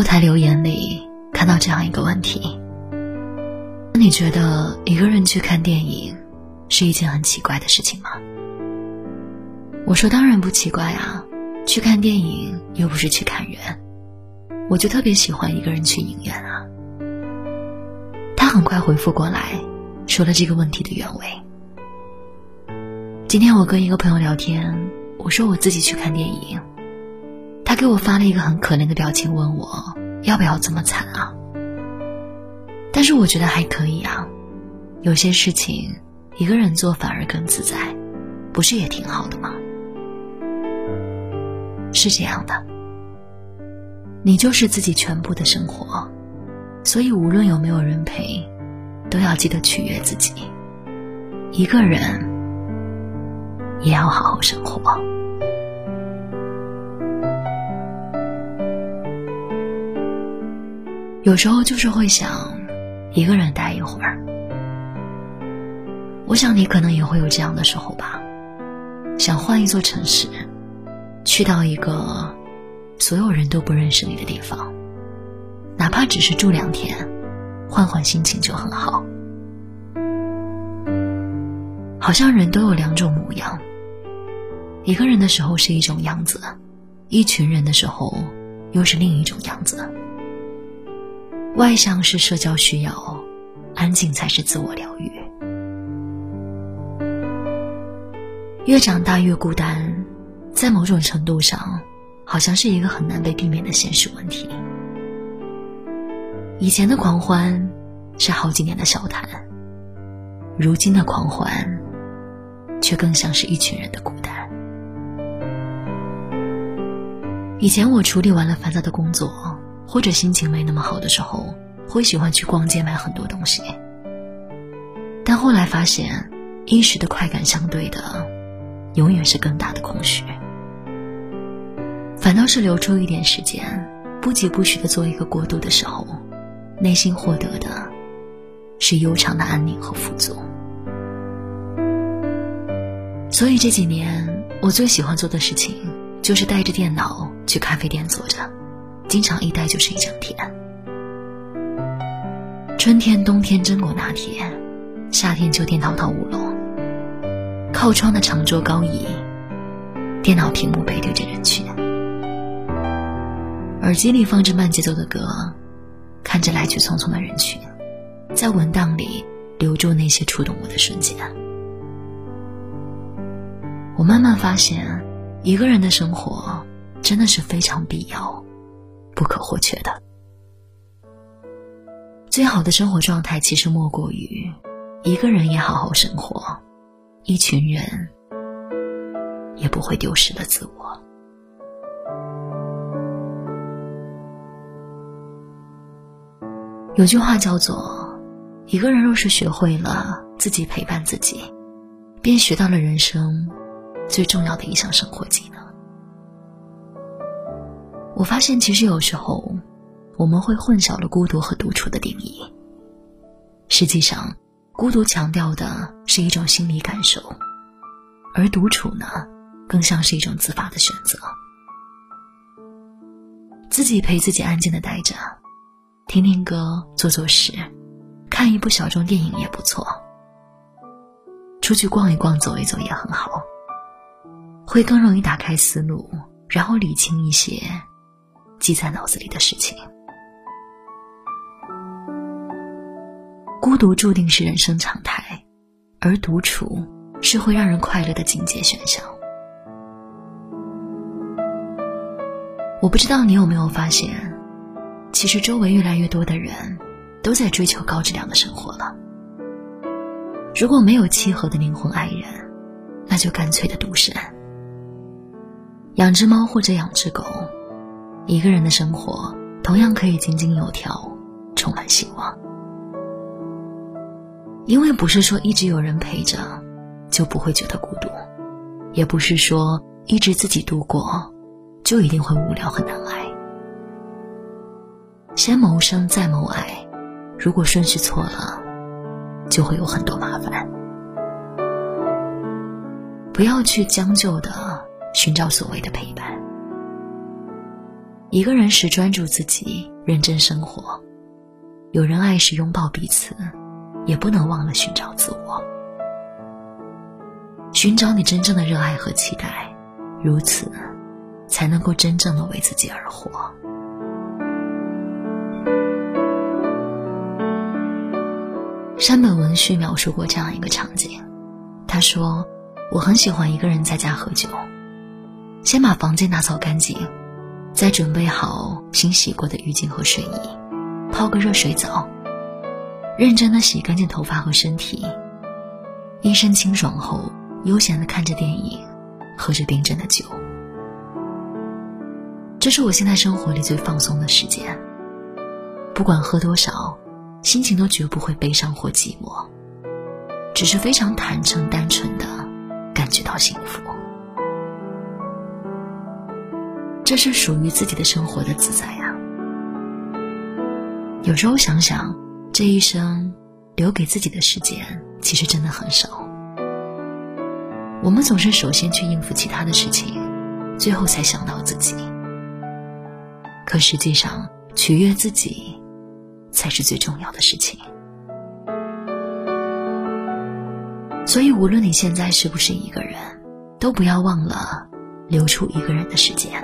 后台留言里看到这样一个问题：那你觉得一个人去看电影是一件很奇怪的事情吗？我说当然不奇怪啊，去看电影又不是去看人，我就特别喜欢一个人去影院啊。他很快回复过来，说了这个问题的原委。今天我跟一个朋友聊天，我说我自己去看电影，他给我发了一个很可怜的表情，问我要不要这么惨啊？但是我觉得还可以啊，有些事情一个人做反而更自在，不是也挺好的吗？是这样的，你就是自己全部的生活，所以无论有没有人陪，都要记得取悦自己。一个人也要好好生活。有时候就是会想一个人待一会儿。我想你可能也会有这样的时候吧，想换一座城市。去到一个所有人都不认识你的地方，哪怕只是住两天，换换心情就很好。好像人都有两种模样，一个人的时候是一种样子，一群人的时候又是另一种样子。外向是社交需要，安静才是自我疗愈。越长大越孤单。在某种程度上，好像是一个很难被避免的现实问题。以前的狂欢是好几年的笑谈，如今的狂欢却更像是一群人的孤单。以前我处理完了烦躁的工作，或者心情没那么好的时候，会喜欢去逛街买很多东西。但后来发现，一时的快感相对的，永远是更大的空虚。反倒是留出一点时间，不疾不徐的做一个过渡的时候，内心获得的是悠长的安宁和富足。所以这几年，我最喜欢做的事情就是带着电脑去咖啡店坐着，经常一待就是一整天。春天、冬天榛果拿铁，夏天、秋天桃桃乌龙。靠窗的长桌高椅，电脑屏幕背对着人群。耳机里放着慢节奏的歌，看着来去匆匆的人群，在文档里留住那些触动我的瞬间。我慢慢发现，一个人的生活真的是非常必要、不可或缺的。最好的生活状态，其实莫过于一个人也好好生活，一群人也不会丢失了自我。有句话叫做：“一个人若是学会了自己陪伴自己，便学到了人生最重要的一项生活技能。”我发现，其实有时候我们会混淆了孤独和独处的定义。实际上，孤独强调的是一种心理感受，而独处呢，更像是一种自发的选择。自己陪自己安静的待着。听听歌，做做事，看一部小众电影也不错。出去逛一逛，走一走也很好，会更容易打开思路，然后理清一些记在脑子里的事情。孤独注定是人生常态，而独处是会让人快乐的境界选项。我不知道你有没有发现。其实周围越来越多的人，都在追求高质量的生活了。如果没有契合的灵魂爱人，那就干脆的独身。养只猫或者养只狗，一个人的生活同样可以井井有条，充满希望。因为不是说一直有人陪着，就不会觉得孤独，也不是说一直自己度过，就一定会无聊和难挨。先谋生，再谋爱。如果顺序错了，就会有很多麻烦。不要去将就的寻找所谓的陪伴。一个人时专注自己，认真生活；有人爱时拥抱彼此，也不能忘了寻找自我。寻找你真正的热爱和期待，如此，才能够真正的为自己而活。山本文绪描述过这样一个场景，他说：“我很喜欢一个人在家喝酒，先把房间打扫干净，再准备好新洗过的浴巾和睡衣，泡个热水澡，认真的洗干净头发和身体，一身清爽后，悠闲的看着电影，喝着冰镇的酒。这是我现在生活里最放松的时间，不管喝多少。”心情都绝不会悲伤或寂寞，只是非常坦诚、单纯的感觉到幸福。这是属于自己的生活的自在呀。有时候想想，这一生留给自己的时间其实真的很少。我们总是首先去应付其他的事情，最后才想到自己。可实际上，取悦自己。才是最重要的事情。所以，无论你现在是不是一个人，都不要忘了留出一个人的时间。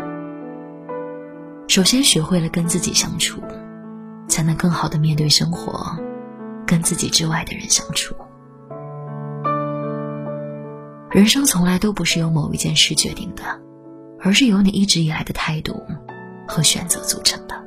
首先，学会了跟自己相处，才能更好的面对生活，跟自己之外的人相处。人生从来都不是由某一件事决定的，而是由你一直以来的态度和选择组成的。